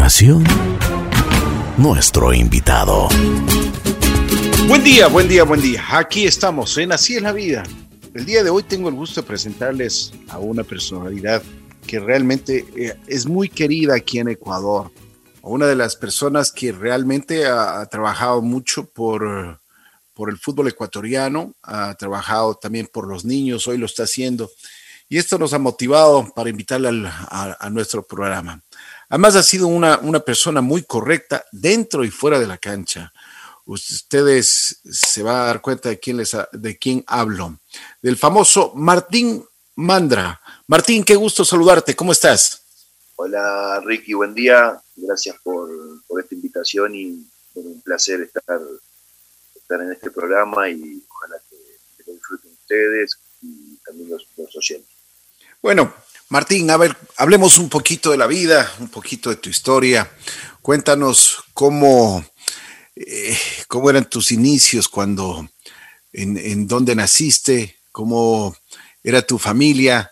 continuación, nuestro invitado. Buen día, buen día, buen día. Aquí estamos en Así es la vida. El día de hoy tengo el gusto de presentarles a una personalidad que realmente eh, es muy querida aquí en Ecuador. Una de las personas que realmente ha, trabajado mucho por, por el fútbol ecuatoriano, ha trabajado también por los niños, hoy lo está haciendo. Y esto nos ha motivado para invitarle a, a, nuestro programa. Además ha sido una, una persona muy correcta dentro y fuera de la cancha ustedes se van a dar cuenta de quién, les de quién hablo. Del famoso Martín Mandra. Martín, qué gusto saludarte. ¿Cómo estás? Hola Ricky, buen día. Gracias por, esta invitación y un placer estar, estar en este programa y ojalá que, lo disfruten ustedes y también los, los oyentes. Bueno, Martín, a ver, hablemos un poquito de la vida, un poquito de tu historia. Cuéntanos cómo eh, ¿cómo eran tus inicios cuando, en, en dónde naciste? ¿Cómo era tu familia?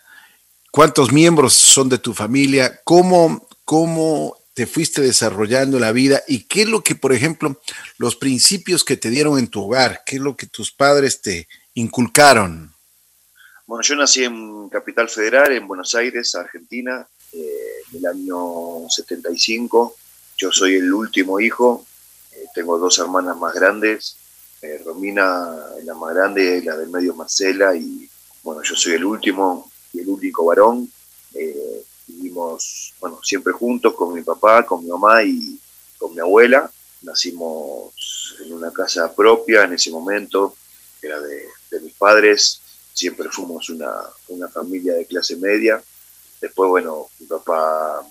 ¿Cuántos miembros son de tu familia? ¿Cómo, cómo te fuiste desarrollando la vida? ¿Y qué es lo que, por ejemplo, los principios que te dieron en tu hogar? ¿Qué es lo que tus padres te inculcaron? Bueno, yo nací en Capital Federal, en Buenos Aires, Argentina, eh, en el año 75. Yo soy el último hijo tengo dos hermanas más grandes, eh, Romina la más grande, la del medio Marcela, y bueno, yo soy el último y el único varón. Eh, vivimos, bueno, siempre juntos con mi papá, con mi mamá y con mi abuela. Nacimos en una casa propia en ese momento, era de, mis padres. Siempre fuimos una, una, familia de clase media. Después, bueno, mi papá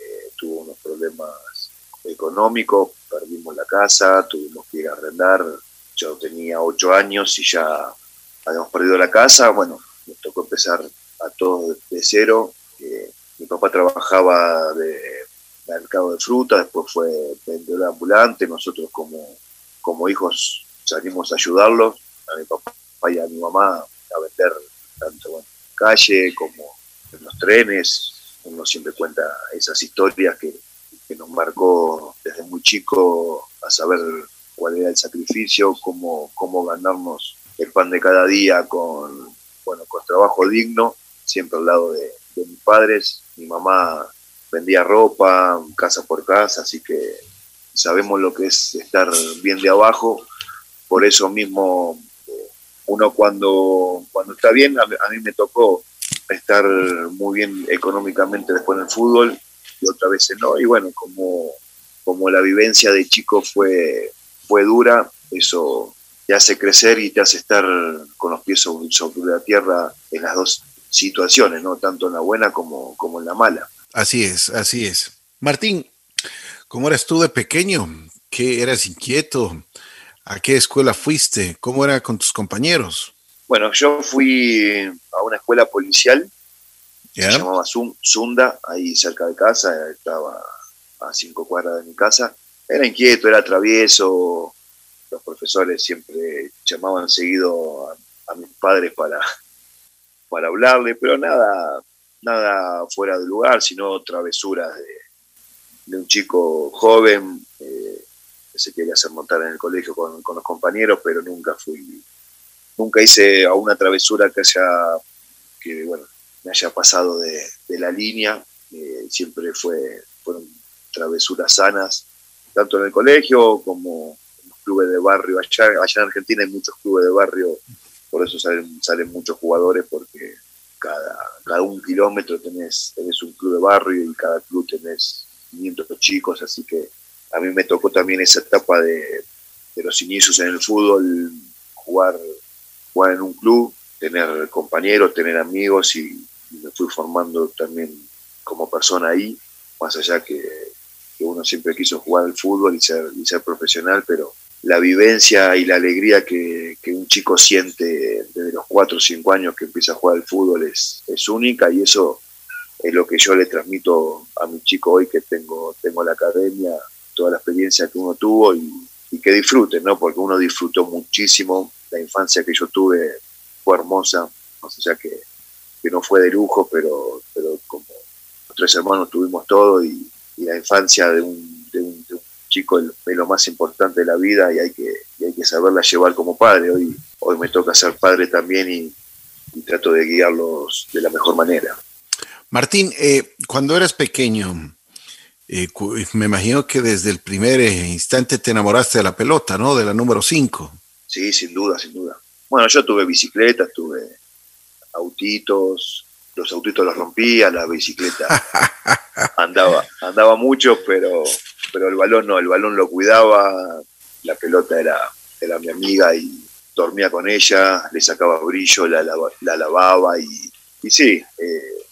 eh, tuvo unos problemas económicos, perdimos la casa, tuvimos que ir a arrendar, yo tenía ocho años y ya habíamos perdido la casa, bueno, nos tocó empezar a todos de cero. mi papá trabajaba de mercado de fruta, después fue vendedor ambulante, nosotros como, como hijos salimos a ayudarlos, a mi papá y a mi mamá a vender tanto en calle como en los trenes, uno siempre cuenta esas historias que que nos marcó desde muy chico a saber cuál era el sacrificio, cómo, cómo ganarnos el pan de cada día con, bueno, con trabajo digno, siempre al lado de, mis padres. Mi mamá vendía ropa casa por casa, así que sabemos lo que es estar bien de abajo. Por eso mismo, uno cuando, cuando está bien, a, mí me tocó estar muy bien económicamente después en el fútbol y otras veces no. Y bueno, como, como la vivencia de chico fue, fue dura, eso te hace crecer y te hace estar con los pies sobre, la tierra en las dos situaciones, ¿no? Tanto en la buena como, como en la mala. Así es, así es. Martín, ¿cómo eras tú de pequeño? ¿Qué eras inquieto? ¿A qué escuela fuiste? ¿Cómo era con tus compañeros? Bueno, yo fui a una escuela policial se llamaba Zunda, ahí cerca de casa, estaba a cinco cuadras de mi casa. Era inquieto, era travieso, los profesores siempre llamaban seguido a, mis padres para, para hablarle, pero nada, nada fuera de lugar, sino travesuras de, un chico joven eh, que se quería hacer montar en el colegio con, con, los compañeros, pero nunca fui, nunca hice a una travesura que haya, que bueno, me haya pasado de, la línea. Eh, siempre fue, fueron travesuras sanas, tanto en el colegio como en los clubes de barrio. Allá, allá en Argentina hay muchos clubes de barrio, por eso salen, salen muchos jugadores, porque cada, cada un kilómetro tenés, tenés un club de barrio y cada club tenés 500 chicos, así que a mí me tocó también esa etapa de, de los inicios en el fútbol, jugar, jugar en un club, tener compañeros, tener amigos y, me fui formando también como persona ahí, más allá que, uno siempre quiso jugar al fútbol y ser, y ser profesional, pero la vivencia y la alegría que, un chico siente desde los 4 o 5 años que empieza a jugar al fútbol es, es única y eso es lo que yo le transmito a mi chico hoy que tengo, tengo la academia, toda la experiencia que uno tuvo y, que disfruten, ¿no? porque uno disfrutó muchísimo, la infancia que yo tuve fue hermosa, o sea que que no fue de lujo, pero, pero como tres hermanos tuvimos todo y, la infancia de un, de un, chico es lo más importante de la vida y hay que, hay que saberla llevar como padre. Hoy, hoy me toca ser padre también y, trato de guiarlos de la mejor manera. Martín, eh, cuando eras pequeño, eh, me imagino que desde el primer eh, instante te enamoraste de la pelota, ¿no? De la número 5. Sí, sin duda, sin duda. Bueno, yo tuve bicicletas, tuve autitos, los autitos los rompía, la bicicleta andaba, andaba mucho, pero, pero el balón no, el balón lo cuidaba, la pelota era, era mi amiga y dormía con ella, le sacaba brillo, la, la, lavaba y, y sí, eh,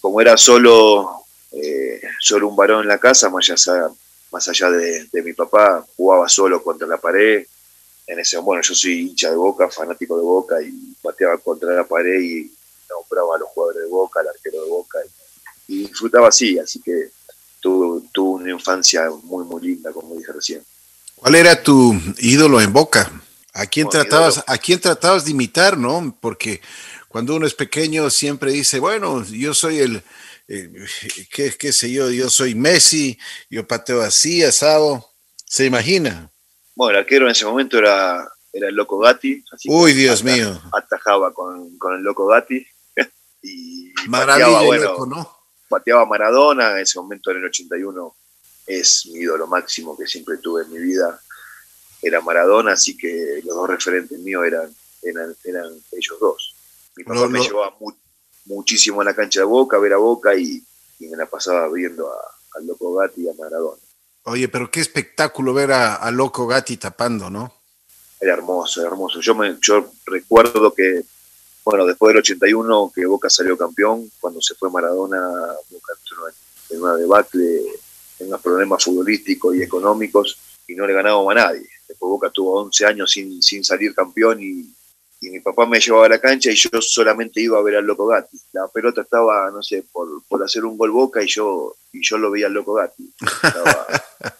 como era solo, eh, solo un varón en la casa, más allá, más allá de, de, mi papá, jugaba solo contra la pared. En ese bueno, yo soy hincha de boca, fanático de boca y pateaba contra la pared y nombraba a los jugadores de Boca, al arquero de Boca, y, disfrutaba así, así que tuve, una infancia muy, muy linda, como dije recién. ¿Cuál era tu ídolo en Boca? ¿A quién, tratabas, ¿A quién tratabas de imitar, no? Porque cuando uno es pequeño siempre dice, bueno, yo soy el, qué, qué, sé yo, yo soy Messi, yo pateo así, asado. ¿Se imagina? Bueno, el arquero en ese momento era, era el Loco Gatti. Uy, Dios mío. Atajaba con, con, el Loco Gatti y pateaba, bueno, ¿no? pateaba Maradona, en ese momento en el 81 es mi ídolo máximo que siempre tuve en mi vida, era Maradona, así que los dos referentes míos eran, eran, eran ellos dos. Mi papá me llevaba muchísimo a la cancha de Boca, ver a Boca y, me la pasaba viendo al Loco Gatti y a Maradona. Oye, pero qué espectáculo ver a, a Loco Gatti tapando, ¿no? Era hermoso, hermoso. Yo, me, yo recuerdo que bueno, después del 81 que Boca salió campeón, cuando se fue Maradona, Boca en una debacle, en unos problemas futbolísticos y económicos y no le ganábamos a nadie. Después Boca tuvo 11 años sin, sin salir campeón y, mi papá me llevaba a la cancha y yo solamente iba a ver al Loco Gatti. La pelota estaba, no sé, por, por hacer un gol Boca y yo, y yo lo veía al Loco Gatti. Estaba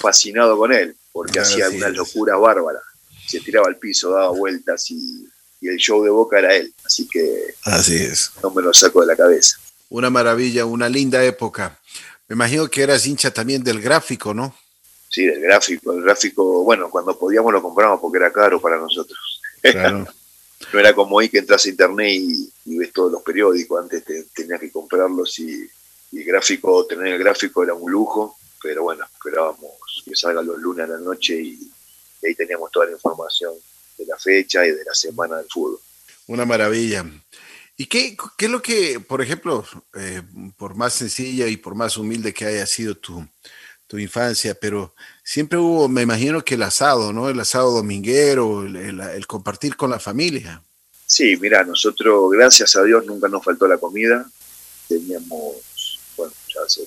fascinado con él porque hacía una locura bárbara. Se tiraba al piso, daba vueltas y y el show de Boca era él, así que así es. no me lo saco de la cabeza. Una maravilla, una linda época. Me imagino que eras hincha también del gráfico, ¿no? Sí, del gráfico. El gráfico, bueno, cuando podíamos lo compramos porque era caro para nosotros. Claro. no era como hoy que entras a internet y, ves todos los periódicos. Antes tenías que comprarlos y, el gráfico, tener el gráfico era un lujo, pero bueno, esperábamos que salga los lunes a la noche y ahí teníamos toda la información de la fecha y de la semana del fútbol. Una maravilla. ¿Y qué, qué es lo que, por ejemplo, eh, por más sencilla y por más humilde que haya sido tu, tu, infancia, pero siempre hubo, me imagino que el asado, ¿no? El asado dominguero, el, compartir con la familia. Sí, mira, nosotros, gracias a Dios, nunca nos faltó la comida. Teníamos, bueno, ya hace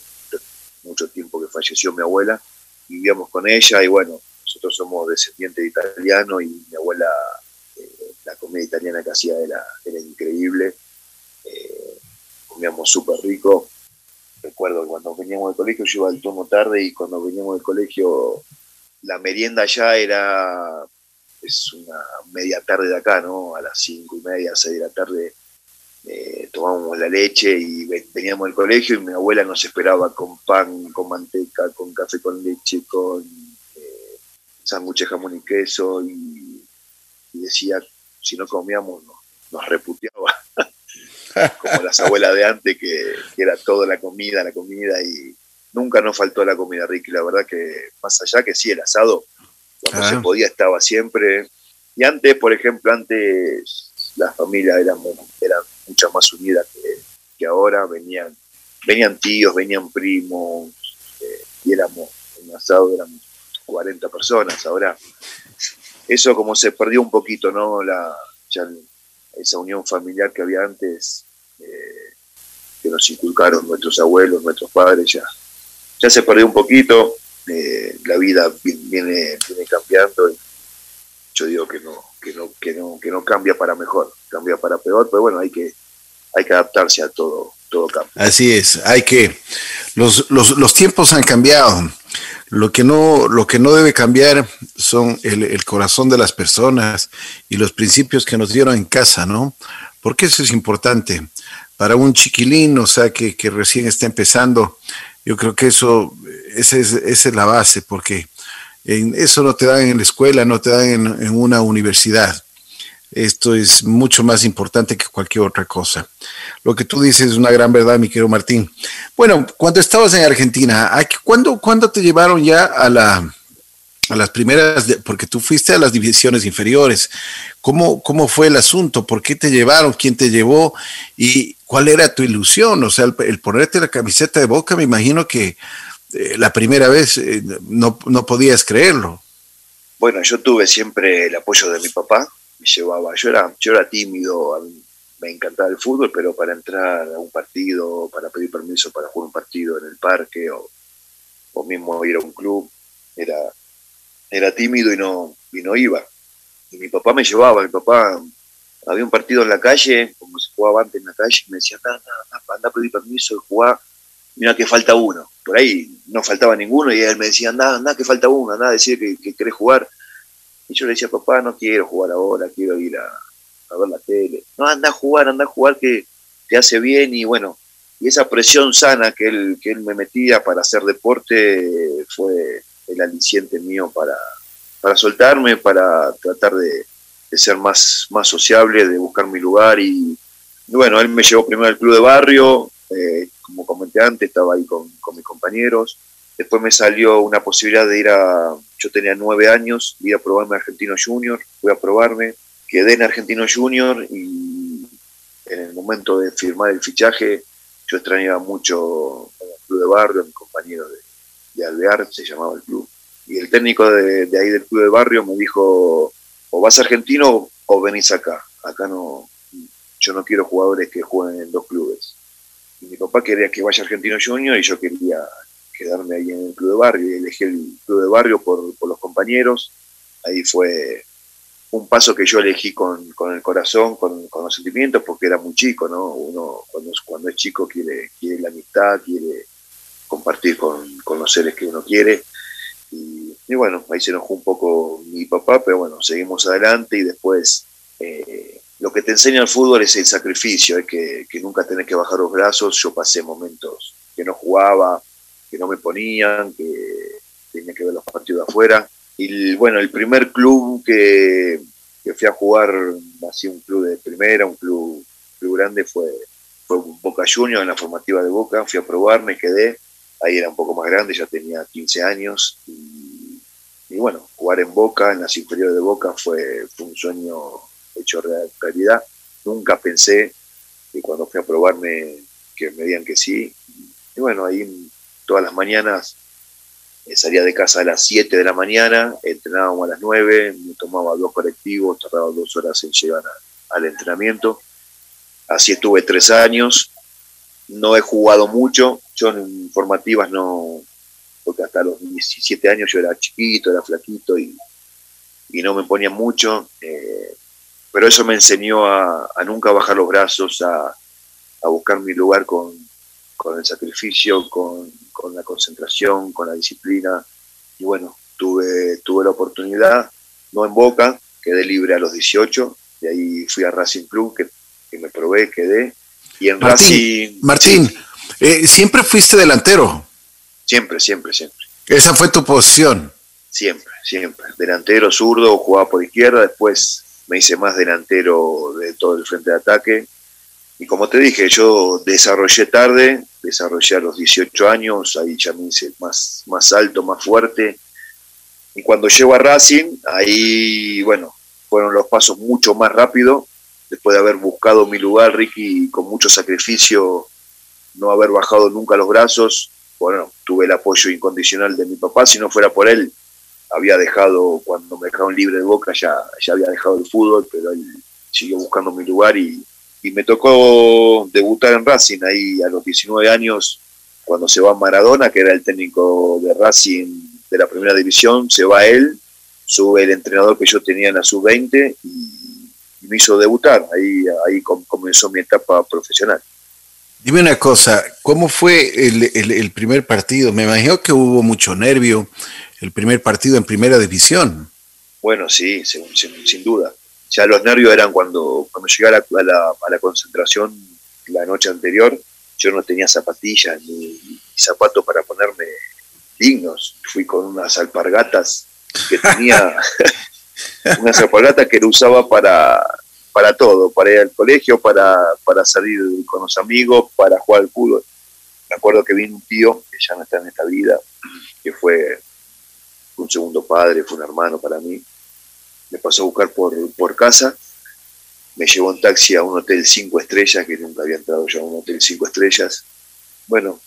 mucho tiempo que falleció mi abuela, vivíamos con ella y bueno, nosotros somos descendientes de italiano y mi abuela, eh, la comida italiana que hacía era, increíble. Eh, comíamos súper rico. Recuerdo que cuando veníamos del colegio, yo iba al turno tarde y cuando veníamos del colegio, la merienda ya era es una media tarde de acá, ¿no? A las cinco y media, seis de la tarde eh, tomábamos la leche y veníamos del colegio y mi abuela nos esperaba con pan, con manteca, con café con leche, con sándwiches jamón y queso y, decía, si no comíamos nos, reputeaba, como las abuelas de antes, que, era toda la comida, la comida y nunca nos faltó la comida rica y la verdad que más allá que sí, el asado, cuando se podía estaba siempre. Y antes, por ejemplo, antes las familias eran, eran mucho más unidas que, ahora, venían, venían tíos, venían primos, eh, y éramos, en asado éramos 40 personas. Ahora, eso como se perdió un poquito, ¿no? La, esa unión familiar que había antes, eh, que nos inculcaron nuestros abuelos, nuestros padres, ya, ya se perdió un poquito. Eh, la vida viene, viene cambiando y yo digo que no, que no, que no, que no cambia para mejor, cambia para peor, pero bueno, hay que, hay que adaptarse a todo, Así es, hay que, los, los, los tiempos han cambiado lo que no, lo que no debe cambiar son el, corazón de las personas y los principios que nos dieron en casa, ¿no? Porque eso es importante. Para un chiquilín, o sea, que, recién está empezando, Yo creo que eso, esa es, esa es la base, porque en eso no te dan en la escuela, no te dan en, en una universidad. Esto es mucho más importante que cualquier otra cosa. Lo que tú dices es una gran verdad, mi querido Martín. Bueno, cuando estabas en Argentina, ¿cuándo, ¿cuándo te llevaron ya a la, a las primeras, porque tú fuiste a las divisiones inferiores. ¿Cómo, ¿Cómo fue el asunto? ¿Por qué te llevaron? ¿Quién te llevó? ¿Y cuál era tu ilusión? O sea, el, ponerte la camiseta de boca, me imagino que eh, la primera vez eh, no, no, podías creerlo. Bueno, yo tuve siempre el apoyo de mi papá, llevaba, yo era, yo era tímido, me encantaba el fútbol, pero para entrar a un partido, para pedir permiso para jugar un partido en el parque o, o mismo ir a un club, era, era tímido y no, y no iba. Y mi papá me llevaba, mi papá había un partido en la calle, como se jugaba antes en la calle, y me decía, anda, anda, anda a pedir permiso de jugar, mira que falta uno. Por ahí no faltaba ninguno y él me decía, anda, anda, que falta uno, anda a decir que, que querés jugar. Y yo le decía, papá, no quiero jugar ahora, quiero ir a, ver la tele. No, anda a jugar, anda a jugar que te hace bien y bueno, y esa presión sana que él, que él me metía para hacer deporte fue el aliciente mío para, para soltarme, para tratar de, ser más, más sociable, de buscar mi lugar. Y, bueno, él me llevó primero al club de barrio, eh, como comenté antes, estaba ahí con, mis compañeros, después me salió una posibilidad de ir a, yo tenía nueve años, ir a probarme a Argentino Junior, fui a probarme, quedé en Argentino Junior y en el momento de firmar el fichaje yo extrañaba mucho el club de barrio, a mis compañeros de, de Alvear, se llamaba el club. Y el técnico de, ahí del club de barrio me dijo, o vas a argentino o venís acá. Acá no, yo no quiero jugadores que jueguen en dos clubes. Y mi papá quería que vaya Argentino Junior y yo quería quedarme ahí en el club de barrio y elegí el club de barrio por, los compañeros. Ahí fue un paso que yo elegí con, el corazón, con, los sentimientos, porque era muy chico, ¿no? Uno cuando, cuando es chico quiere, quiere la amistad, quiere compartir con, los seres que uno quiere. Y, bueno, ahí se enojó un poco mi papá, pero bueno, seguimos adelante y después eh, lo que te enseña el fútbol es el sacrificio, es que, nunca tenés que bajar los brazos. Yo pasé momentos que no jugaba, que no me ponían, que tenía que ver los partidos afuera. Y bueno, el primer club que, que fui a jugar, así un club de primera, un club, club grande, fue, fue Boca Juniors en la formativa de Boca. Fui a probar, me quedé ahí era un poco más grande, ya tenía 15 años y, bueno, jugar en Boca, en las inferiores de Boca fue, un sueño hecho realidad. Nunca pensé que cuando fui a probarme que me digan que sí. Y bueno, ahí todas las mañanas eh, salía de casa a las 7 de la mañana, entrenábamos a las 9, me tomaba dos colectivos, tardaba dos horas en llegar al entrenamiento. Así estuve tres años, no he jugado mucho, yo en formativas no, porque hasta los 17 años yo era chiquito, era flaquito y, no me ponía mucho, eh, pero eso me enseñó a, nunca bajar los brazos, a, buscar mi lugar con, el sacrificio, con, la concentración, con la disciplina. Y bueno, tuve, tuve la oportunidad, no en Boca, quedé libre a los 18, de ahí fui a Racing Club, que, que me probé, quedé. Y en Racing. Martín, eh, ¿Siempre fuiste delantero? Siempre, siempre, siempre. ¿Esa fue tu posición? Siempre, siempre. Delantero, zurdo, jugaba por izquierda, después me hice más delantero de todo el frente de ataque. Y como te dije, yo desarrollé tarde, desarrollé a los 18 años, ahí ya me hice más, más alto, más fuerte. Y cuando llego a Racing, ahí, bueno, fueron los pasos mucho más rápido, después de haber buscado mi lugar, Ricky, con mucho sacrificio no haber bajado nunca los brazos. Bueno, tuve el apoyo incondicional de mi papá. Si no fuera por él, había dejado, cuando me dejaron libre de boca, ya, ya había dejado el fútbol, pero él siguió buscando mi lugar y, me tocó debutar en Racing ahí a los 19 años, cuando se va Maradona, que era el técnico de Racing de la primera división, se va él, sube el entrenador que yo tenía en la sub-20 y, me hizo debutar. Ahí, ahí comenzó mi etapa profesional. Dime una cosa, ¿cómo fue el, primer partido? Me imagino que hubo mucho nervio el primer partido en primera división. Bueno, sí, sin, sin, duda. Ya los nervios eran cuando, cuando llegué a la, a la, concentración la noche anterior, yo no tenía zapatillas ni, zapatos para ponerme dignos. Fui con unas alpargatas que tenía, unas alpargatas que lo usaba para, para todo, para ir al colegio, para, para salir con los amigos, para jugar al fútbol. Me acuerdo que vino un tío, que ya no está en esta vida, que fue un segundo padre, fue un hermano para mí. Me pasó a buscar por, por casa, me llevó en taxi a un hotel cinco estrellas, que nunca había entrado yo a un hotel cinco estrellas. Bueno,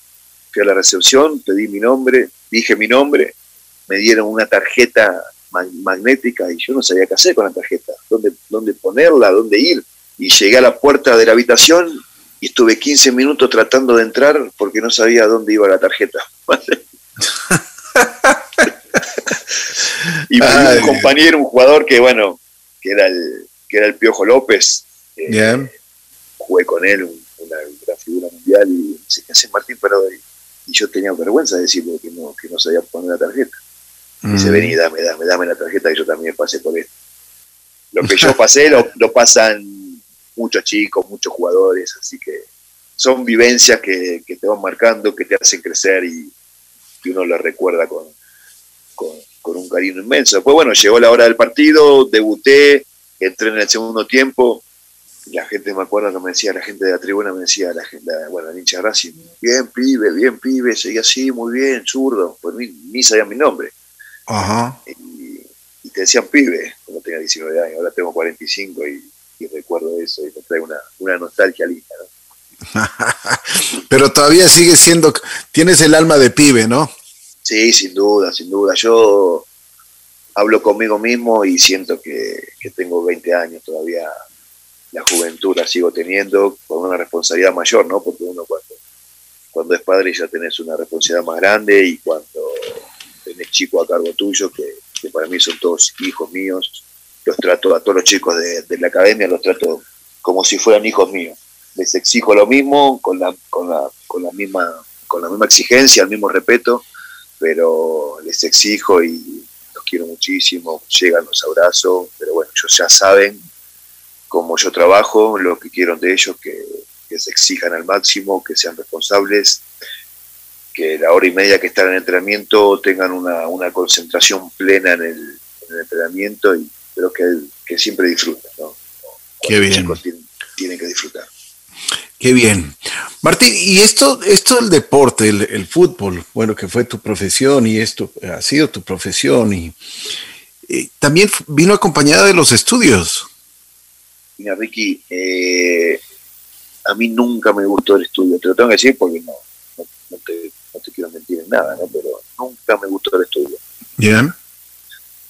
fui a la recepción, pedí mi nombre, dije mi nombre, me dieron una tarjeta magnética y yo no sabía qué hacer con la tarjeta, dónde, dónde ponerla, dónde ir. Y llegué a la puerta de la habitación y estuve 15 minutos tratando de entrar porque no sabía dónde iba la tarjeta. y un compañero, un jugador que, bueno, que era el, que era el Piojo López. Eh, jugué con él, una gran figura mundial, y se hace Martín, pero y yo tenía vergüenza de decirle que no, que no sabía poner la tarjeta. Y dice, mm. vení, dame, dame, dame la tarjeta, que yo también pasé por esto. Lo que yo pasé lo, lo pasan muchos chicos, muchos jugadores, así que son vivencias que, te van marcando, que te hacen crecer y que uno lo recuerda con, con, un cariño inmenso. Después, bueno, llegó la hora del partido, debuté, entré en el segundo tiempo, la gente me acuerdo que me decía, la gente de la tribuna me decía, la gente, bueno, el hincha Racing, bien pibe, bien pibe, seguía así, muy bien, zurdo, pues ni, ni sabía mi nombre. Ajá. Y, te decían pibe cuando tenía 19 años, ahora tengo 45 y, recuerdo eso y me trae una, una nostalgia linda, ¿no? Pero todavía sigue siendo, tienes el alma de pibe, ¿no? Sí, sin duda, sin duda. Yo hablo conmigo mismo y siento que, tengo 20 años todavía. La juventud la sigo teniendo con una responsabilidad mayor, ¿no? Porque uno cuando, cuando es padre ya tenés una responsabilidad más grande y cuando tenés chicos a cargo tuyo, que, para mí son todos hijos míos, los trato a todos los chicos de, de la academia, los trato como si fueran hijos míos les exijo lo mismo, con la, con la, con la, misma, con la misma exigencia, el mismo respeto, pero les exijo y los quiero muchísimo, llegan los abrazos, pero bueno, ellos ya saben cómo yo trabajo, lo que quiero de ellos, que, se exijan al máximo, que sean responsables, que la hora y media que están en entrenamiento tengan una, una concentración plena en el, entrenamiento y creo que, que siempre disfruten, ¿no? Qué bien. tienen que disfrutar. Qué bien. Martín, y esto, esto del deporte, el, fútbol, bueno, que fue tu profesión y esto ha sido tu profesión y, también vino acompañada de los estudios. Mira, Ricky, eh, a mí nunca me gustó el estudio, te lo tengo que decir porque no, no, te, no te, quiero mentir en nada, ¿no? pero nunca me gustó el estudio. Bien.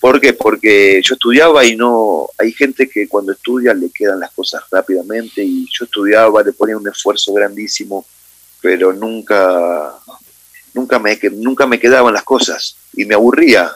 ¿Por qué? Porque yo estudiaba y no, hay gente que cuando estudia le quedan las cosas rápidamente y yo estudiaba, le ponía un esfuerzo grandísimo, pero nunca, nunca me, nunca me quedaban las cosas y me aburría.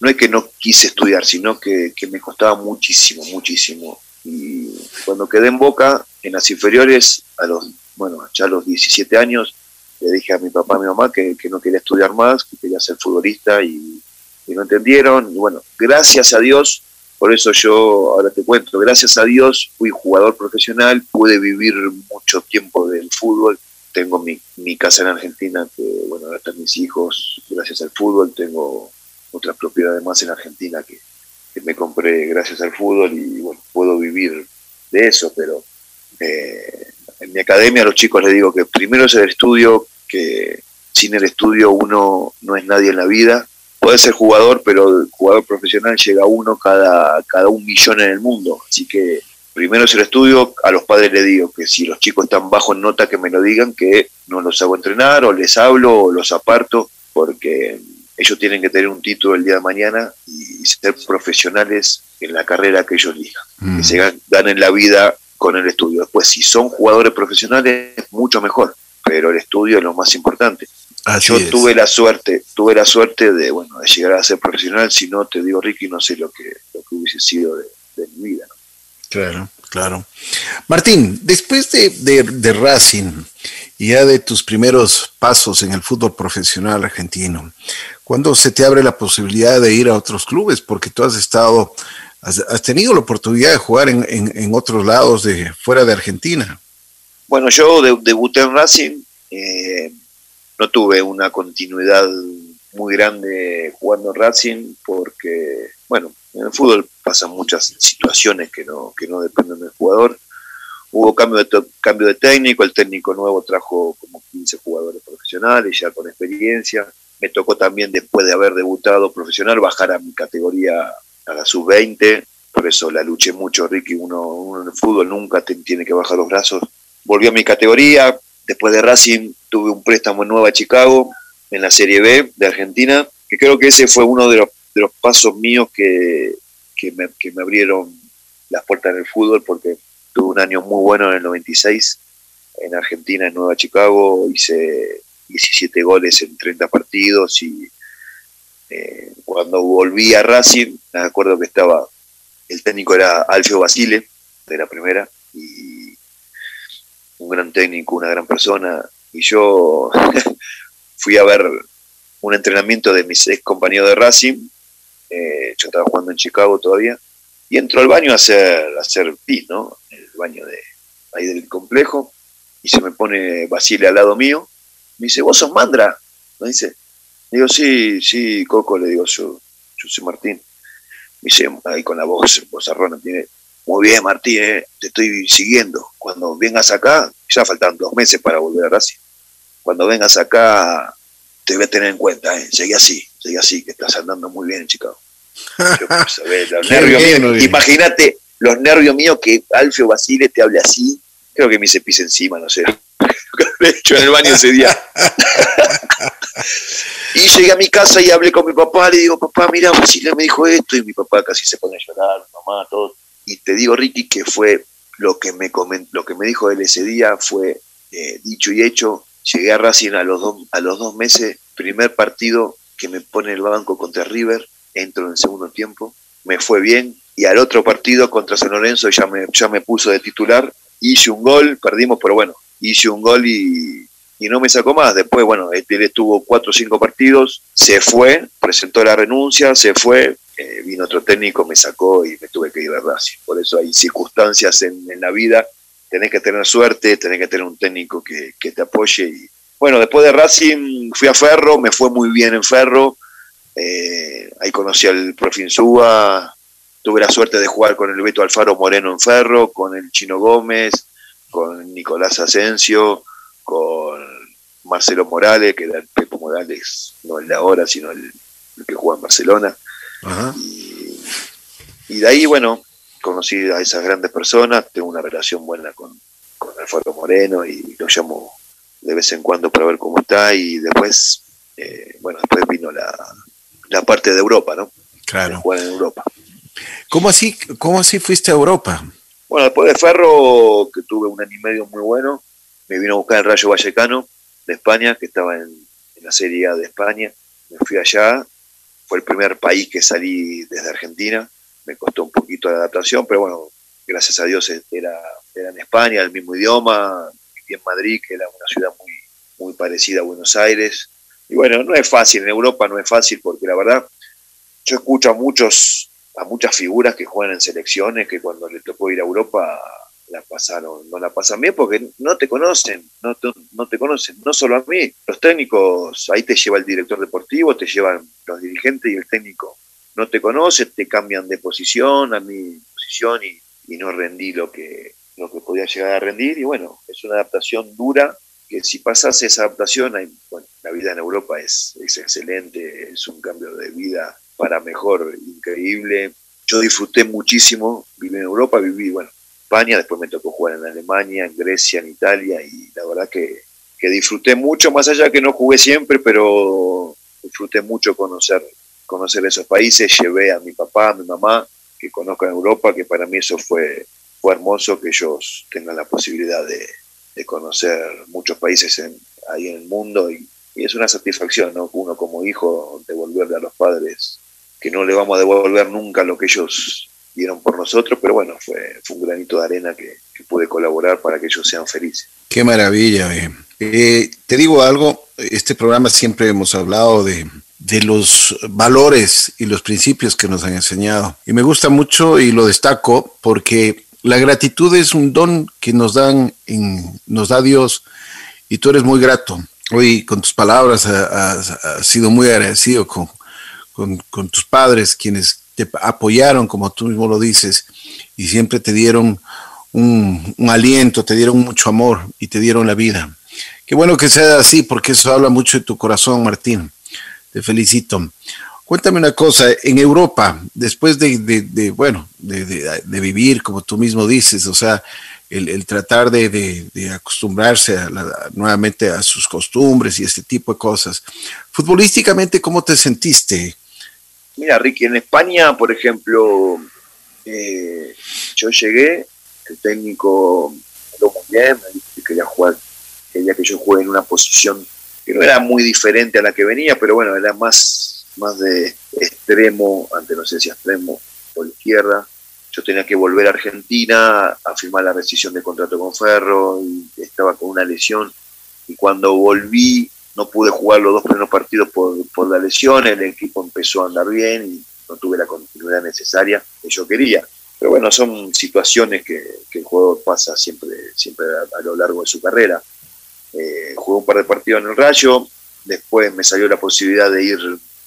No es que no quise estudiar, sino que, que me costaba muchísimo, muchísimo. Y cuando quedé en Boca, en las inferiores, a los, bueno, ya a los 17 años, le dije a mi papá y a mi mamá que, que no quería estudiar más, que quería ser futbolista y y no entendieron. Y bueno, gracias a Dios, por eso yo ahora te cuento, gracias a Dios fui jugador profesional, pude vivir mucho tiempo del fútbol. Tengo mi, mi casa en Argentina, que bueno, ahora están mis hijos, gracias al fútbol. Tengo otras propiedades más en Argentina que, me compré gracias al fútbol y bueno, puedo vivir de eso, pero eh, en mi academia a los chicos les digo que primero es el estudio, que sin el estudio uno no es nadie en la vida, puede ser jugador, pero el jugador profesional llega uno cada, cada un millón en el mundo. Así que primero es el estudio, a los padres les digo que si los chicos están bajo en nota que me lo digan, que no los hago entrenar o les hablo o los aparto, porque ellos tienen que tener un título el día de mañana y ser profesionales en la carrera que ellos elijan, que mm. se ganen la vida con el estudio. Después, si son jugadores profesionales, mucho mejor, pero el estudio es lo más importante yo tuve la suerte, tuve la suerte de, bueno, de llegar a ser profesional, si no te digo Ricky, no sé lo que, lo que hubiese sido de, mi vida. Claro, claro. Martín, después de, de, Racing y ya de tus primeros pasos en el fútbol profesional argentino, ¿cuándo se te abre la posibilidad de ir a otros clubes? Porque tú has estado, has, tenido la oportunidad de jugar en, en, en otros lados de fuera de Argentina. Bueno, yo debuté en Racing, eh, no tuve una continuidad muy grande jugando en Racing porque, bueno, en el fútbol pasan muchas situaciones que no, que no dependen del jugador. Hubo cambio de, cambio de técnico, el técnico nuevo trajo como 15 jugadores profesionales ya con experiencia. Me tocó también, después de haber debutado profesional, bajar a mi categoría a la sub-20. Por eso la luché mucho, Ricky. Uno, en el fútbol nunca tiene que bajar los brazos. Volví a mi categoría. Después de Racing tuve un préstamo en Nueva Chicago, en la Serie B de Argentina, que creo que ese fue uno de los, de los pasos míos que, que, me, que me abrieron las puertas en el fútbol, porque tuve un año muy bueno en el 96 en Argentina, en Nueva Chicago, hice 17 goles en 30 partidos y eh, cuando volví a Racing, me acuerdo que estaba, el técnico era Alfio Basile, de la primera, y un gran técnico, una gran persona, y yo fui a ver un entrenamiento de mis ex compañeros de Racing, eh, yo estaba jugando en Chicago todavía, y entró al baño a hacer, a hacer pis, ¿no? El baño de ahí del complejo, y se me pone Basile al lado mío, me dice, vos sos Mandra, me dice, digo, sí, sí, Coco, le digo, yo, yo soy Martín, me dice, ahí con la voz, arrona, tiene, muy bien Martín, eh, te estoy siguiendo, cuando vengas acá, ya faltan dos meses para volver a Racing, cuando vengas acá te voy a tener en cuenta, eh, seguí así, seguí así, que estás andando muy bien en Chicago. imagínate los nervios míos que Alfio Basile te hable así, creo que me hice pis encima, no sé. De hecho, en el baño ese día. y llegué a mi casa y hablé con mi papá, le digo, papá, mira, Basile me dijo esto, y mi papá casi se pone a llorar, mamá, todo. Y te digo, Ricky, que fue lo que me comentó, lo que me dijo él ese día fue eh, dicho y hecho. Llegué a Racing a los, dos, a los dos meses, primer partido que me pone el banco contra River, entro en el segundo tiempo, me fue bien, y al otro partido contra San Lorenzo ya me, ya me puso de titular, hice un gol, perdimos, pero bueno, hice un gol y, no me sacó más. Después, bueno, él estuvo cuatro o cinco partidos, se fue, presentó la renuncia, se fue, eh, vino otro técnico, me sacó y me tuve que ir a Racing. Por eso hay circunstancias en, la vida, tenés que tener suerte, tenés que tener un técnico que, te apoye. Y, bueno, después de Racing fui a Ferro, me fue muy bien en Ferro, eh, ahí conocí al profe Insúa, tuve la suerte de jugar con el Beto Alfaro Moreno en Ferro, con el Chino Gómez, con Nicolás Asensio, con Marcelo Morales, que era el Pepo Morales, no el de ahora, sino el, que juega en Barcelona. Y, de ahí, bueno, conocí a esas grandes personas, tengo una relación buena con, con Alfaro Moreno y lo llamo de vez en cuando para ver cómo está y después, eh, bueno, después vino la, la parte de Europa, ¿no? Claro. Jugar en Europa. ¿Cómo así, ¿Cómo así fuiste a Europa? Bueno, después de Ferro, que tuve un año y medio muy bueno, me vino a buscar el Rayo Vallecano de España, que estaba en, la Serie A de España. Me fui allá, fue el primer país que salí desde Argentina. Me costó un poquito la adaptación, pero bueno, gracias a Dios era, era en España, el mismo idioma. Viví en Madrid, que era una ciudad muy, muy parecida a Buenos Aires. Y bueno, no es fácil, en Europa no es fácil porque la verdad, yo escucho a muchos a muchas figuras que juegan en selecciones que cuando les tocó ir a Europa la pasaron, no la pasan bien porque no te conocen, no te, no te conocen, no solo a mí, los técnicos, ahí te lleva el director deportivo, te llevan los dirigentes y el técnico no te conoce, te cambian de posición, a mi posición y, no rendí lo que, lo que podía llegar a rendir y bueno, es una adaptación dura que si pasas esa adaptación, la vida en Europa es, es excelente, es un cambio de vida para mejor, increíble. Yo disfruté muchísimo, viví en Europa, viví, bueno, España, después me tocó jugar en Alemania, en Grecia, en Italia, y la verdad que, que disfruté mucho, más allá que no jugué siempre, pero disfruté mucho conocer, conocer esos países, llevé a mi papá, a mi mamá, que conozcan Europa, que para mí eso fue, fue hermoso, que ellos tengan la posibilidad de, de conocer muchos países ahí en el mundo y, y, es una satisfacción, ¿no? Uno como hijo devolverle a los padres que no le vamos a devolver nunca lo que ellos dieron por nosotros, pero bueno, fue, fue un granito de arena que, pude colaborar para que ellos sean felices. Qué maravilla. Eh. Eh, te digo algo, este programa siempre hemos hablado de, de los valores y los principios que nos han enseñado. Y me gusta mucho y lo destaco porque la gratitud es un don que nos dan, en, nos da Dios y tú eres muy grato. Hoy con tus palabras has, sido muy agradecido con, con, tus padres, quienes te apoyaron, como tú mismo lo dices, y siempre te dieron un, un, aliento, te dieron mucho amor y te dieron la vida. Qué bueno que sea así, porque eso habla mucho de tu corazón, Martín. Te felicito. Cuéntame una cosa, en Europa, después de, bueno, de, vivir, como tú mismo dices, o sea, el, tratar de, acostumbrarse nuevamente a sus costumbres y este tipo de cosas, futbolísticamente, ¿cómo te sentiste? Mira, Ricky, en España, por ejemplo, eh, yo llegué, el técnico habló muy bien, me dijo que quería jugar, quería que yo juegue en una posición que no era muy diferente a la que venía, pero bueno, era más más de extremo, ante no sé si extremo por izquierda. Yo tenía que volver a Argentina a firmar la rescisión de contrato con Ferro y estaba con una lesión. Y cuando volví, no pude jugar los dos primeros partidos por, por la lesión. El equipo empezó a andar bien y no tuve la continuidad necesaria que yo quería. Pero bueno, son situaciones que, el jugador pasa siempre, siempre a, lo largo de su carrera. Eh, jugué un par de partidos en el Rayo, después me salió la posibilidad de ir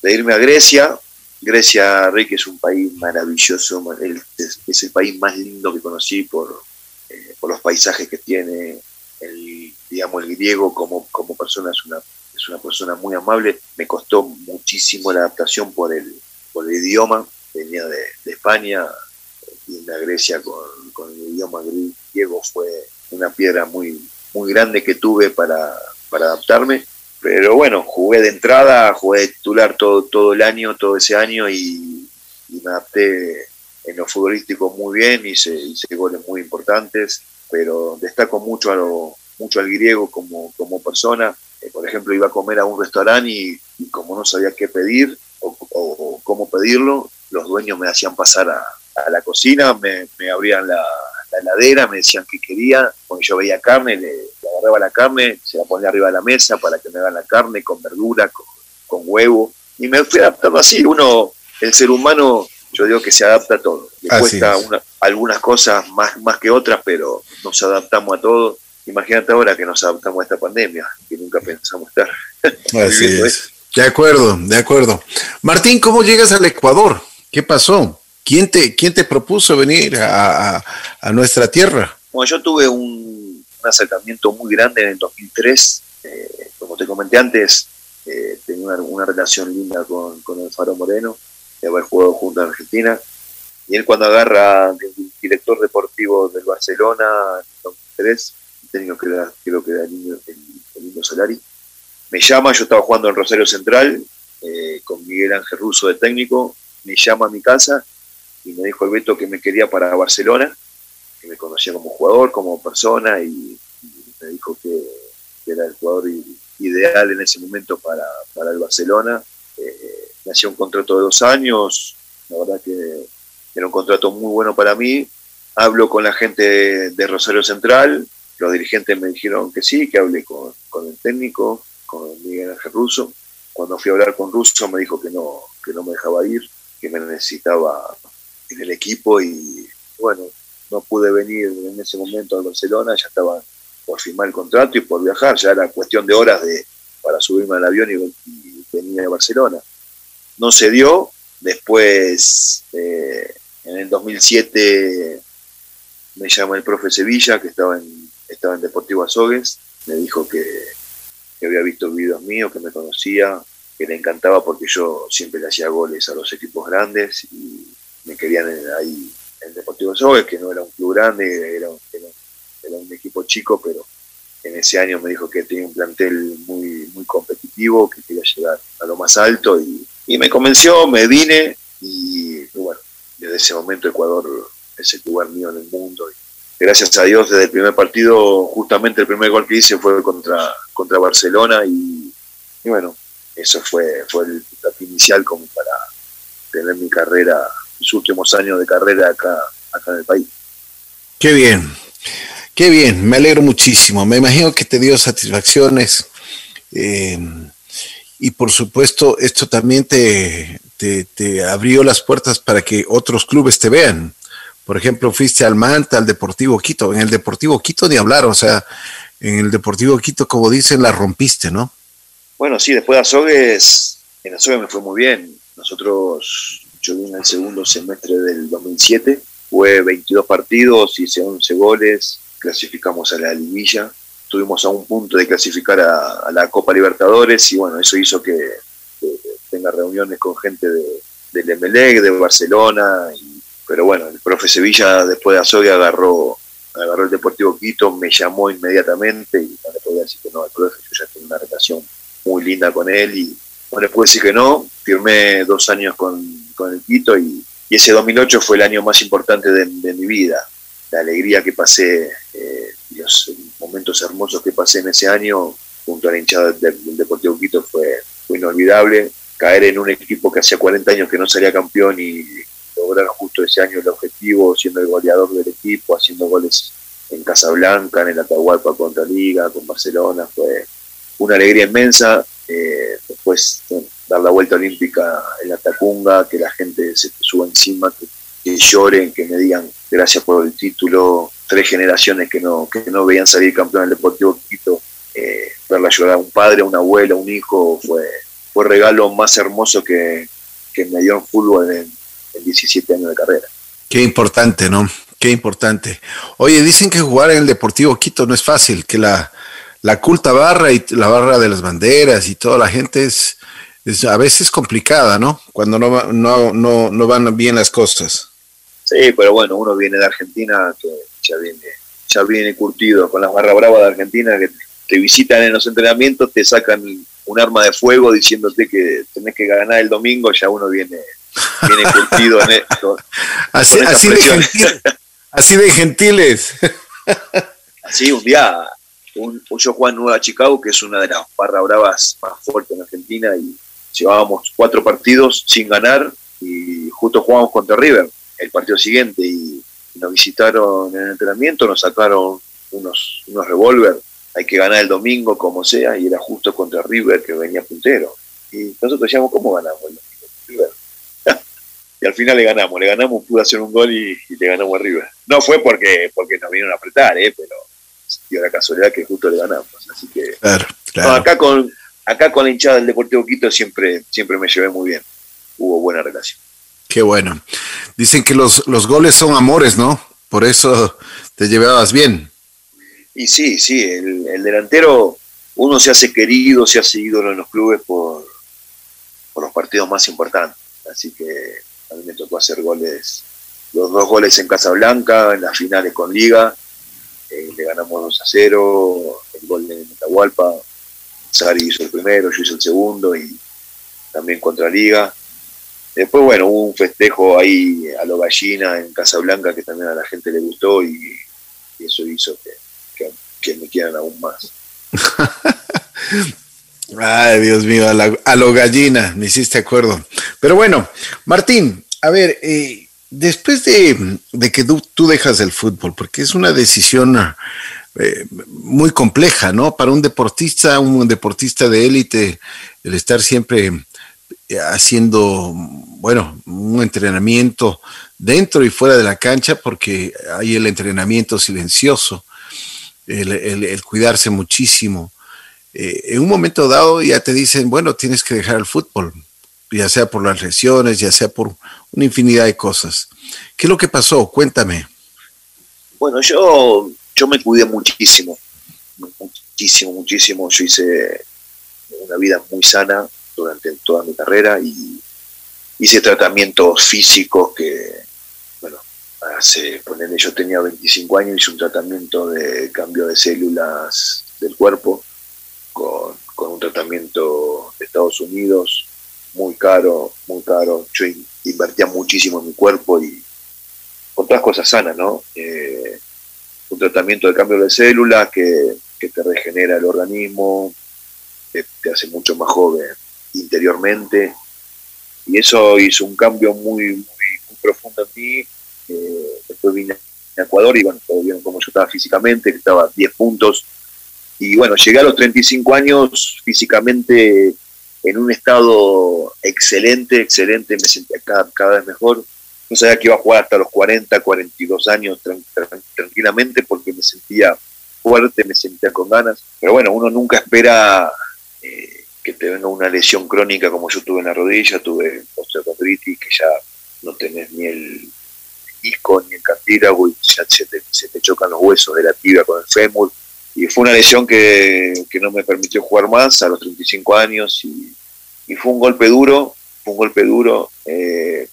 de irme a Grecia. Grecia, Rick, es un país maravilloso, es, el país más lindo que conocí por, eh, por los paisajes que tiene. El, digamos, el griego como, como persona es una, es una persona muy amable. Me costó muchísimo la adaptación por el, por el idioma. Venía de, España, irme a Grecia con, con, el idioma griego fue una piedra muy, muy grande que tuve para, para adaptarme pero bueno, jugué de entrada, jugué de titular todo, todo el año, todo ese año y, me adapté en lo futbolístico muy bien, hice, hice goles muy importantes, pero destaco mucho, a lo, mucho al griego como, como persona. Eh, por ejemplo, iba a comer a un restaurante y, como no sabía qué pedir o, cómo pedirlo, los dueños me hacían pasar a, la cocina, me, me abrían la, la heladera, me decían qué quería, cuando yo veía carne, le, agarraba la carne, se la ponía arriba de la mesa para que me hagan la carne con verdura, con, huevo, y me fui adaptando así. Uno, el ser humano, yo digo que se adapta a todo. Le cuesta algunas cosas más, más que otras, pero nos adaptamos a todo. Imagínate ahora que nos adaptamos a esta pandemia, que nunca pensamos estar. Así es. De acuerdo, de acuerdo. Martín, ¿cómo llegas al Ecuador? ¿Qué pasó? ¿Quién te, quién te propuso venir a, nuestra tierra? Bueno, yo tuve un, acercamiento muy grande en el 2003. Eh, como te comenté antes, eh, tenía una, relación linda con, el Faro Moreno, de haber jugado junto a Argentina. Y él cuando agarra el director deportivo del Barcelona en 2003, técnico que creo que era el niño, el, Solari, me llama, yo estaba jugando en Rosario Central, eh, con Miguel Ángel Russo de técnico, me llama a mi casa y me dijo el Beto que me quería para Barcelona, que me conocía como jugador, como persona y, me dijo que, era el jugador ideal en ese momento para, el Barcelona. Eh, me hacía un contrato de dos años, la verdad que era un contrato muy bueno para mí. Hablo con la gente de Rosario Central, los dirigentes me dijeron que sí, que hablé con, el técnico, con Miguel Ángel Russo. Cuando fui a hablar con Russo me dijo que no, que no me dejaba ir, que me necesitaba en el equipo y bueno, no pude venir en ese momento a Barcelona, ya estaba por firmar el contrato y por viajar, ya era cuestión de horas de, para subirme al avión y, venir a Barcelona. No se dio, después eh, en el 2007 me llamó el profe Sevilla, que estaba en, estaba en Deportivo Azogues, me dijo que, que había visto videos míos, que me conocía, que le encantaba porque yo siempre le hacía goles a los equipos grandes y me querían ahí en Deportivo Sobe, que no era un club grande, era, un equipo chico, pero en ese año me dijo que tenía un plantel muy, muy competitivo, que quería llegar a lo más alto y, me convenció, me vine y, bueno, desde ese momento Ecuador es el lugar mío en el mundo. Y gracias a Dios, desde el primer partido, justamente el primer gol que hice fue contra, contra Barcelona y, bueno, eso fue, fue el inicial como para tener mi carrera mis últimos años de carrera acá, acá en el país. Qué bien, qué bien, me alegro muchísimo. Me imagino que te dio satisfacciones. Eh, y por supuesto, esto también te, te, abrió las puertas para que otros clubes te vean, Por ejemplo, fuiste al Manta, al Deportivo Quito. En el Deportivo Quito ni hablar, o sea, en el Deportivo Quito, como dicen, la rompiste, ¿no? Bueno, sí, después de Azogues, en Azogues me fue muy bien. Nosotros, yo vine en el segundo semestre del 2007, fue 22 partidos, hice 11 goles, clasificamos a la liguilla, estuvimos a un punto de clasificar a, la Copa Libertadores y bueno, eso hizo que, tenga reuniones con gente de, del Emelec, de Barcelona, pero bueno, el profe Sevilla después de Azogues agarró agarró el Deportivo Quito, me llamó inmediatamente y no le podía decir que no al profe, yo ya tengo una relación muy linda con él y no le puedo decir que no, firmé dos años con, el Quito y, ese 2008 fue el año más importante de, mi vida, la alegría que pasé, eh, los momentos hermosos que pasé en ese año junto a la hinchada del, Deportivo Quito fue, inolvidable, caer en un equipo que hacía 40 años que no salía campeón y lograr justo ese año el objetivo, siendo el goleador del equipo, haciendo goles en Casablanca, en el Atahualpa contra Liga, con Barcelona, fue una alegría inmensa. Eh, después dar la vuelta olímpica en la que la gente se suba encima, que, lloren, que me digan gracias por el título. Tres generaciones que no, que no veían salir campeón del Deportivo Quito, eh, verla llorar a un padre, a una abuela, un hijo, fue, fue el regalo más hermoso que, que me dio en fútbol en, 17 años de carrera. Qué importante, ¿no? Qué importante. Oye, dicen que jugar en el Deportivo Quito no es fácil, que la, la culta barra y la barra de las banderas y toda la gente es, es a veces complicada, ¿no? Cuando no, no, no, no van bien las cosas. Sí, pero bueno, uno viene de Argentina que ya viene, ya viene curtido con las barras bravas de Argentina que te visitan en los entrenamientos, te sacan un arma de fuego diciéndote que tenés que ganar el domingo, ya uno viene viene curtido en esto. Así, así, de así, de gentiles. Así, un día, un, yo Juan Nueva Chicago, que es una de las barras bravas más fuertes en Argentina, y llevábamos cuatro partidos sin ganar, y justo jugamos contra River el partido siguiente, y nos visitaron en el entrenamiento, nos sacaron unos, unos revólver, hay que ganar el domingo como sea, y era justo contra River que venía puntero. Y nosotros decíamos, ¿cómo ganamos el domingo? River y al final le ganamos, le ganamos, pudo hacer un gol y, le ganamos arriba. No fue porque, porque nos vinieron a apretar, ¿eh? pero dio la casualidad que justo le ganamos. Así que acá con acá con la hinchada del Deportivo Quito siempre, siempre me llevé muy bien. Hubo buena relación. Qué bueno. Dicen que los, los goles son amores, ¿no? Por eso te llevabas bien. Y sí, sí, el, el delantero, uno se hace querido, se hace ídolo en los clubes por, por los partidos más importantes. Así que a mí me tocó hacer goles, los dos goles en Casablanca, en las finales con Liga, eh, le ganamos 2 a 0, el gol de Metahualpa, Sari hizo el primero, yo hice el segundo y también contra Liga. Después, bueno, hubo un festejo ahí a lo gallina en Casablanca que también a la gente le gustó y, eso hizo que, que me quieran aún más. Ay, Dios mío, a, lo gallina, me hiciste acuerdo. Pero bueno, Martín, a ver, eh, después de, que tú, dejas el fútbol, porque es una decisión eh, muy compleja, ¿no? Para un deportista, un deportista de élite, el estar siempre eh, haciendo, bueno, un entrenamiento dentro y fuera de la cancha, porque hay el entrenamiento silencioso, el cuidarse muchísimo eh, en un momento dado ya te dicen, bueno, tienes que dejar el fútbol, ya sea por las lesiones, ya sea por una infinidad de cosas. ¿Qué es lo que pasó? Cuéntame. Bueno, yo, yo me cuidé muchísimo, muchísimo, muchísimo. Yo hice una vida muy sana durante toda mi carrera y hice tratamientos físicos que, bueno, hace, ponerle, yo tenía 25 años, hice un tratamiento de cambio de células del cuerpo con, un tratamiento de Estados Unidos muy caro, muy caro. Yo invertía muchísimo en mi cuerpo y otras cosas sanas, ¿no? Eh, un tratamiento de cambio de células que, te regenera el organismo, te, hace mucho más joven interiormente. Y eso hizo un cambio muy, muy, profundo en mí. Eh, después vine a Ecuador y bueno, todo bien como yo estaba físicamente, que estaba a 10 puntos y bueno, llegué a los 35 años físicamente en un estado excelente, excelente, me sentía cada, vez mejor. No sabía que iba a jugar hasta los 40, 42 años tranquilamente porque me sentía fuerte, me sentía con ganas. Pero bueno, uno nunca espera eh, que te venga una lesión crónica como yo tuve en la rodilla, tuve osteoartritis, que ya no tenés ni el disco ni el cartílago y ya se te, chocan los huesos de la tibia con el fémur. Y fue una lesión que, que no me permitió jugar más a los 35 años y, y fue un golpe duro, fue un golpe duro. Eh,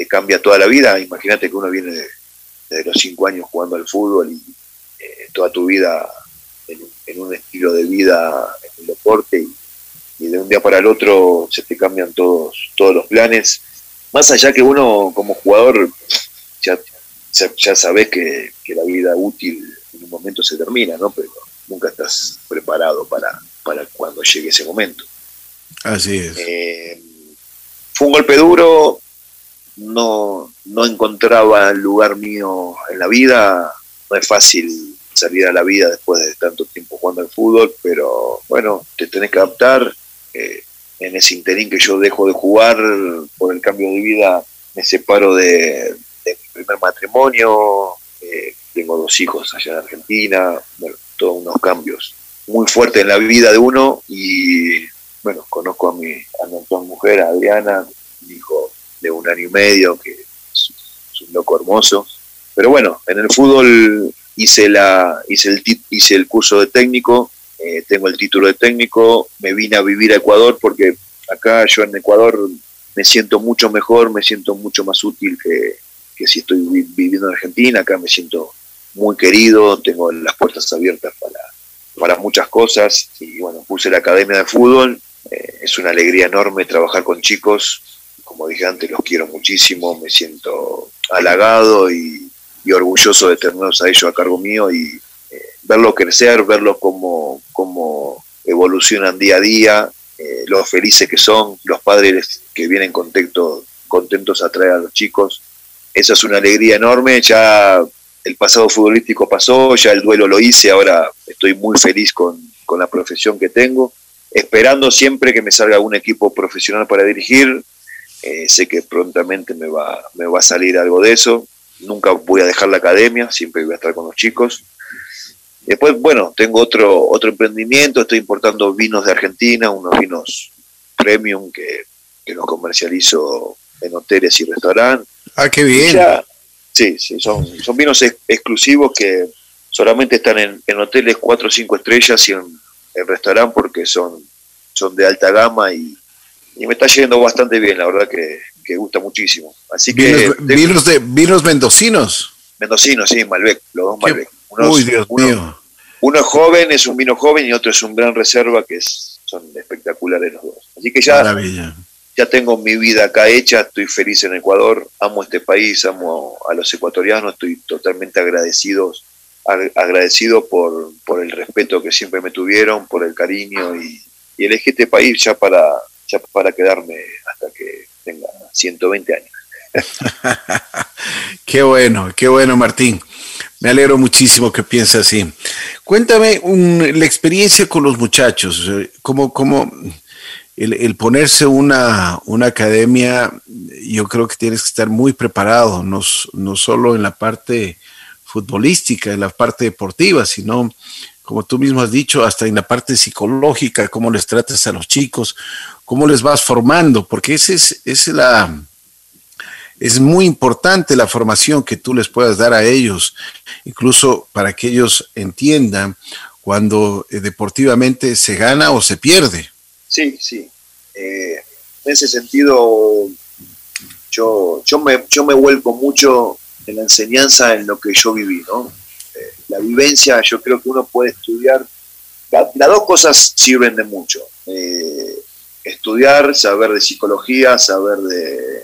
te cambia toda la vida. Imagínate que uno viene desde los cinco años jugando al fútbol y eh, toda tu vida en, un estilo de vida en el deporte y, de un día para el otro se te cambian todos, todos los planes. Más allá que uno como jugador ya, ya sabes que, la vida útil en un momento se termina, ¿no? Pero nunca estás preparado para, para cuando llegue ese momento. Así es. Eh, fue un golpe duro, no, no encontraba el lugar mío en la vida. No es fácil salir a la vida después de tanto tiempo jugando al fútbol, pero bueno, te tenés que adaptar. Eh, en ese interín que yo dejo de jugar por el cambio de vida, me separo de, mi primer matrimonio, eh, tengo dos hijos allá en Argentina, bueno, todos unos cambios muy fuertes en la vida de uno y bueno, conozco a mi, a mi mujer, a Adriana, mi hijo de un año y medio, que es, un loco hermoso. Pero bueno, en el fútbol hice, la, hice, el, hice el curso de técnico, eh, tengo el título de técnico, me vine a vivir a Ecuador porque acá yo en Ecuador me siento mucho mejor, me siento mucho más útil que, que si estoy viviendo en Argentina, acá me siento muy querido, tengo las puertas abiertas para, para muchas cosas. Y bueno, puse la academia de fútbol, eh, es una alegría enorme trabajar con chicos, como dije antes, los quiero muchísimo, me siento halagado y, orgulloso de tenerlos a ellos a cargo mío y eh, verlos crecer, verlos como, como evolucionan día a día, eh, los felices que son, los padres que vienen contentos, contentos a traer a los chicos. Esa es una alegría enorme, ya el pasado futbolístico pasó, ya el duelo lo hice, ahora estoy muy feliz con, con la profesión que tengo, esperando siempre que me salga un equipo profesional para dirigir, eh, sé que prontamente me va, me va a salir algo de eso. Nunca voy a dejar la academia, siempre voy a estar con los chicos. Después, bueno, tengo otro, otro emprendimiento, estoy importando vinos de Argentina, unos vinos premium que, que los comercializo en hoteles y restaurantes. Ah, qué bien. sí, sí, son, son vinos exclusivos que solamente están en, en hoteles 4 o 5 estrellas y en, en restaurantes porque son, son de alta gama y, y me está yendo bastante bien, la verdad que, gusta muchísimo. Así que vinos, de vinos mendocinos. Mendocinos, sí, Malbec, los dos Malbec. Uno, Uy, Dios mío. Uno es joven, es un vino joven y otro es un gran reserva que son espectaculares los dos. Así que ya, ya tengo mi vida acá hecha, estoy feliz en Ecuador, amo este país, amo a los ecuatorianos, estoy totalmente agradecido, agradecido por, por el respeto que siempre me tuvieron, por el cariño y, y elegí este país ya para, para quedarme hasta que tenga 120 años. qué bueno, qué bueno, Martín. Me alegro muchísimo que piense así. Cuéntame la experiencia con los muchachos, cómo, cómo el, ponerse una, una, academia, yo creo que tienes que estar muy preparado, no, no solo en la parte futbolística, en la parte deportiva, sino como tú mismo has dicho, hasta en la parte psicológica, cómo les tratas a los chicos, cómo les vas formando, porque ese es, es la, es muy importante la formación que tú les puedas dar a ellos, incluso para que ellos entiendan cuando eh, deportivamente se gana o se pierde. Sí, sí. Eh, en ese sentido, yo, yo, me, yo me vuelco mucho en la enseñanza en lo que yo viví, ¿no? La vivencia, yo creo que uno puede estudiar, las dos cosas sirven de mucho. Eh, estudiar, saber de psicología, saber de,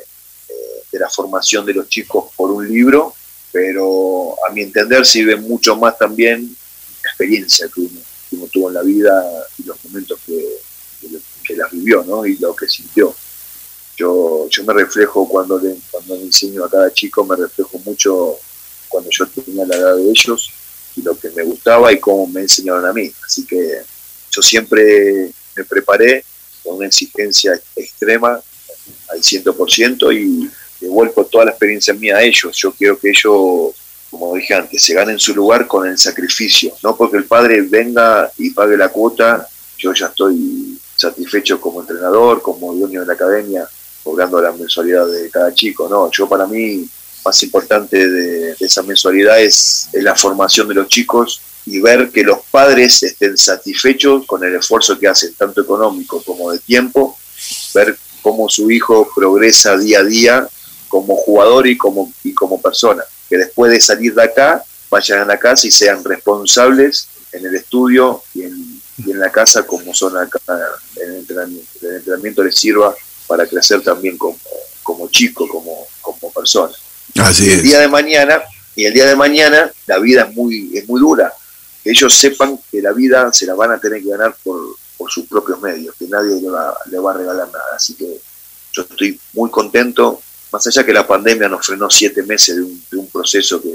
eh, de, la formación de los chicos por un libro, pero a mi entender sirve mucho más también la experiencia que uno, tuvo en la vida y los momentos que, que, las vivió ¿no? y lo que sintió. Yo, yo me reflejo cuando le, cuando le enseño a cada chico, me reflejo mucho cuando yo tenía la edad de ellos y lo que me gustaba y cómo me enseñaron a mí. Así que yo siempre me preparé con una exigencia extrema al 100% y, vuelco toda la experiencia mía a ellos. Yo quiero que ellos, como dije antes, se ganen su lugar con el sacrificio. No porque el padre venga y pague la cuota, yo ya estoy satisfecho como entrenador, como dueño de la academia, cobrando la mensualidad de cada chico. No, yo para mí, más importante de, esa mensualidad es, es la formación de los chicos y ver que los padres estén satisfechos con el esfuerzo que hacen, tanto económico como de tiempo, ver cómo su hijo progresa día a día como jugador y como, y como persona. Que después de salir de acá, vayan a la casa y sean responsables en el estudio y en, la casa como son acá en el entrenamiento. El entrenamiento les sirva para crecer también como, como chico, como, como persona. Así El día de mañana, y el día de mañana la vida es muy, es muy dura. Que ellos sepan que la vida se la van a tener que ganar por, por sus propios medios, que nadie le va, le va a regalar nada. Así que yo estoy muy contento, más allá que la pandemia nos frenó siete meses de un, de un proceso que,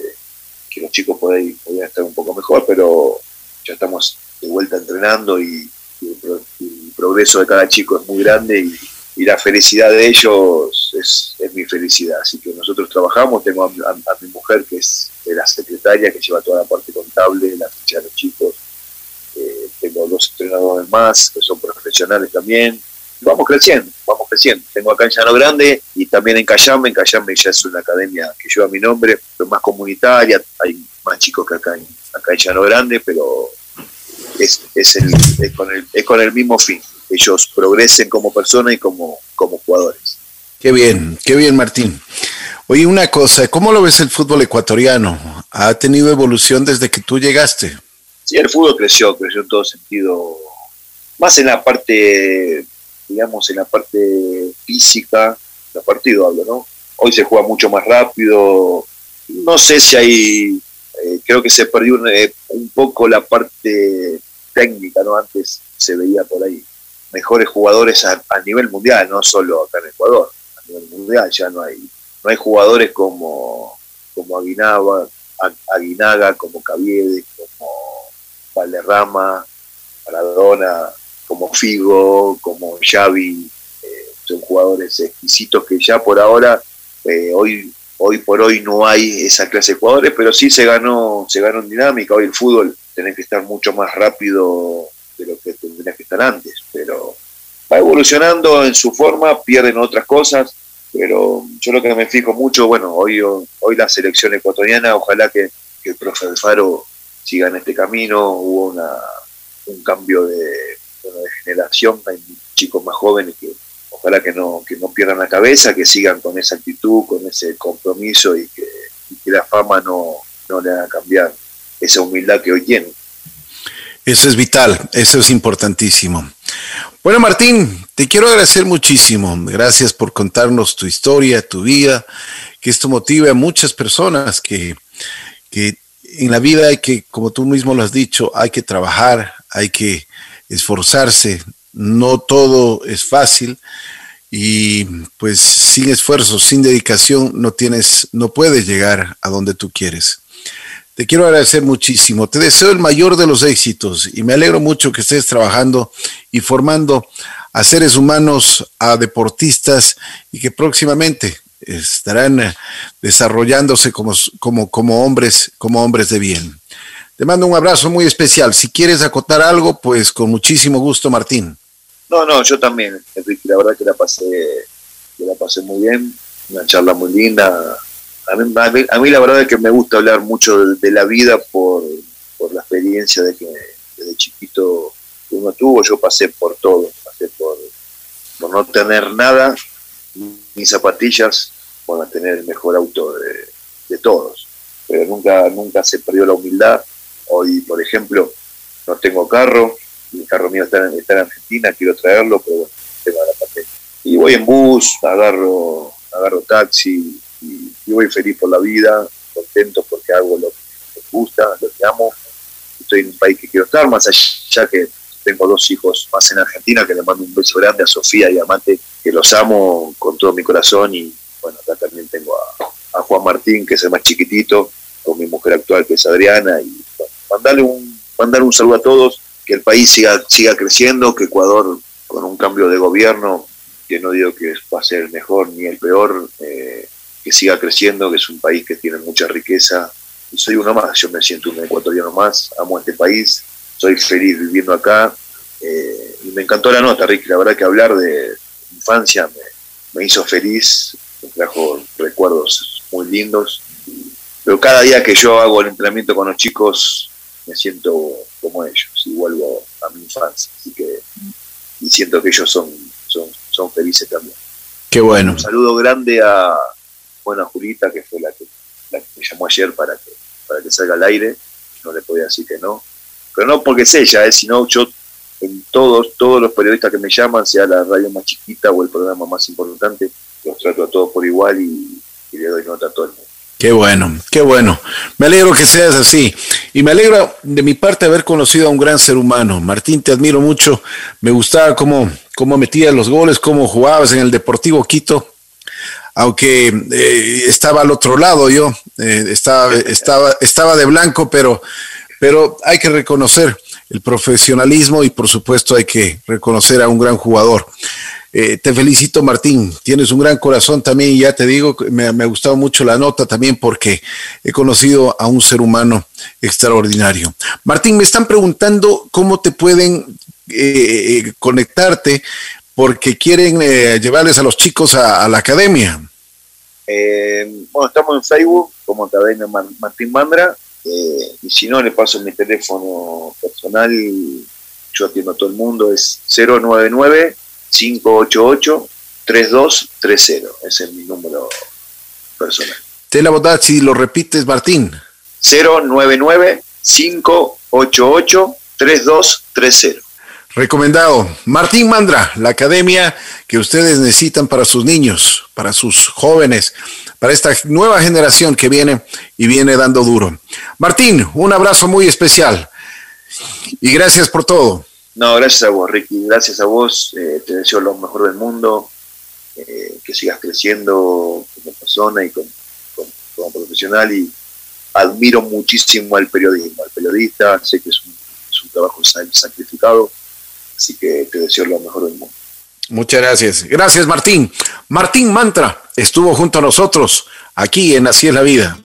que, los chicos podían, podían, estar un poco mejor, pero ya estamos de vuelta entrenando y, y, el, el, progreso de cada chico es muy grande y, y la felicidad de ellos es, es, mi felicidad. Así que nosotros trabajamos, tengo a, mi mujer que es, es la secretaria, que lleva toda la parte contable, la ficha de los chicos, eh, tengo dos entrenadores más que son profesionales también. Vamos creciendo, vamos creciendo. Tengo acá en Llano Grande y también en Cayambe. En Cayambe ya es una academia que lleva mi nombre, pero más comunitaria. Hay más chicos que acá en, acá en Llano Grande, pero es, es, el, es, con el, es con el mismo fin. Ellos progresen como personas y como, como jugadores. Qué bien, qué bien, Martín. Oye, una cosa, ¿cómo lo ves el fútbol ecuatoriano? ¿Ha tenido evolución desde que tú llegaste? Sí, el fútbol creció, creció en todo sentido, más en la parte, digamos, en la parte física, la partido hablo, ¿no? Hoy se juega mucho más rápido, no sé si hay, eh, creo que se perdió un, eh, un, poco la parte técnica, ¿no? Antes se veía por ahí mejores jugadores a, a nivel mundial, no solo acá en Ecuador, a nivel mundial ya no hay, no hay jugadores como, como Aguinaga, Aguinaga, como Caviedes, como Valderrama, Maradona, como Figo, como Xavi, eh, son jugadores exquisitos que ya por ahora, eh, hoy, hoy por hoy no hay esa clase de jugadores, pero sí se ganó, se ganó en dinámica, hoy el fútbol tenés que estar mucho más rápido de lo que tendrías que estar antes, pero va evolucionando en su forma, pierden otras cosas, pero yo lo que me fijo mucho, bueno, hoy, hoy la selección ecuatoriana, ojalá que, el profe Alfaro siga en este camino, hubo una, un cambio de, generación, hay chicos más jóvenes que ojalá que no, que no pierdan la cabeza, que sigan con esa actitud, con ese compromiso y que, y que la fama no, no le haga cambiar esa humildad que hoy tienen. Eso es vital, eso es importantísimo. Bueno, Martín, te quiero agradecer muchísimo. Gracias por contarnos tu historia, tu vida, que esto motive a muchas personas que, que en la vida hay que, como tú mismo lo has dicho, hay que trabajar, hay que esforzarse. No todo es fácil y pues sin esfuerzo, sin dedicación, no tienes, no puedes llegar a donde tú quieres. Te quiero agradecer muchísimo. Te deseo el mayor de los éxitos y me alegro mucho que estés trabajando y formando a seres humanos, a deportistas y que próximamente estarán desarrollándose como, como, como hombres, como hombres de bien. Te mando un abrazo muy especial. Si quieres acotar algo, pues con muchísimo gusto, Martín. No, no, yo también, Enrique, la verdad que la pasé, que la pasé muy bien, una charla muy linda, a mí, a, mí, a mí, la verdad es que me gusta hablar mucho de, la vida por, por, la experiencia de que desde chiquito uno tuvo, yo pasé por todo, pasé por, por no tener nada, ni zapatillas, por tener el mejor auto de, de, todos. Pero nunca, nunca se perdió la humildad. Hoy, por ejemplo, no tengo carro, el carro mío está en, está en Argentina, quiero traerlo, pero bueno, tengo la patente. Y voy en bus, agarro, agarro taxi, y, y, voy feliz por la vida, contento porque hago lo que me gusta, lo que amo. Estoy en un país que quiero estar, más allá que tengo dos hijos más en Argentina, que le mando un beso grande a Sofía y a Mate, que los amo con todo mi corazón. Y bueno, acá también tengo a, Juan Martín, que es el más chiquitito, con mi mujer actual, que es Adriana. Y bueno, mandarle un, mandarle un saludo a todos, que el país siga, siga creciendo, que Ecuador, con un cambio de gobierno, que no digo que va a ser el mejor ni el peor, eh, que siga creciendo, que es un país que tiene mucha riqueza. Y soy uno más, yo me siento un ecuatoriano más, amo este país, soy feliz viviendo acá. Eh, y me encantó la nota, Ricky, la verdad que hablar de infancia me, me hizo feliz, me trajo recuerdos muy lindos. Pero cada día que yo hago el entrenamiento con los chicos, me siento como ellos y vuelvo a mi infancia. Así que y siento que ellos son, son, son felices también. Qué bueno. Un saludo grande a, bueno, Julita, que fue la que, la que me llamó ayer para que, para que salga al aire. No le podía decir que no. Pero no porque es ella, eh, sino yo en todos, todos los periodistas que me llaman, sea la radio más chiquita o el programa más importante, los trato a todos por igual y, le doy nota a todo el mundo. Qué bueno, qué bueno. Me alegro que seas así. Y me alegra de mi parte haber conocido a un gran ser humano. Martín, te admiro mucho. Me gustaba cómo, cómo metías los goles, cómo jugabas en el Deportivo Quito. Aunque eh, estaba al otro lado yo, eh, estaba, estaba, estaba de blanco, pero, pero hay que reconocer el profesionalismo y por supuesto hay que reconocer a un gran jugador. Eh, te felicito, Martín. Tienes un gran corazón también. Y ya te digo, me, me ha gustado mucho la nota también porque he conocido a un ser humano extraordinario. Martín, me están preguntando cómo te pueden eh, conectarte porque quieren eh, llevarles a los chicos a, a la academia. Eh, bueno, estamos en Facebook como Academia Martín Mandra. Eh, y si no, le paso mi teléfono personal. Yo atiendo a todo el mundo. Es 099 588-3230. Ese es mi número personal. Te la bondad si lo repites, Martín. 099-588-3230. Recomendado. Martín Mandra, la academia que ustedes necesitan para sus niños, para sus jóvenes, para esta nueva generación que viene y viene dando duro. Martín, un abrazo muy especial y gracias por todo. No, gracias a vos, Ricky. Gracias a vos. Eh, te deseo lo mejor del mundo. Eh, que sigas creciendo como persona y como, como, profesional. Y admiro muchísimo al periodismo, al periodista. Sé que es un, es un trabajo sacrificado. Así que te deseo lo mejor del mundo. Muchas gracias. Gracias, Martín. Martín Mantra estuvo junto a nosotros aquí en Así es la vida.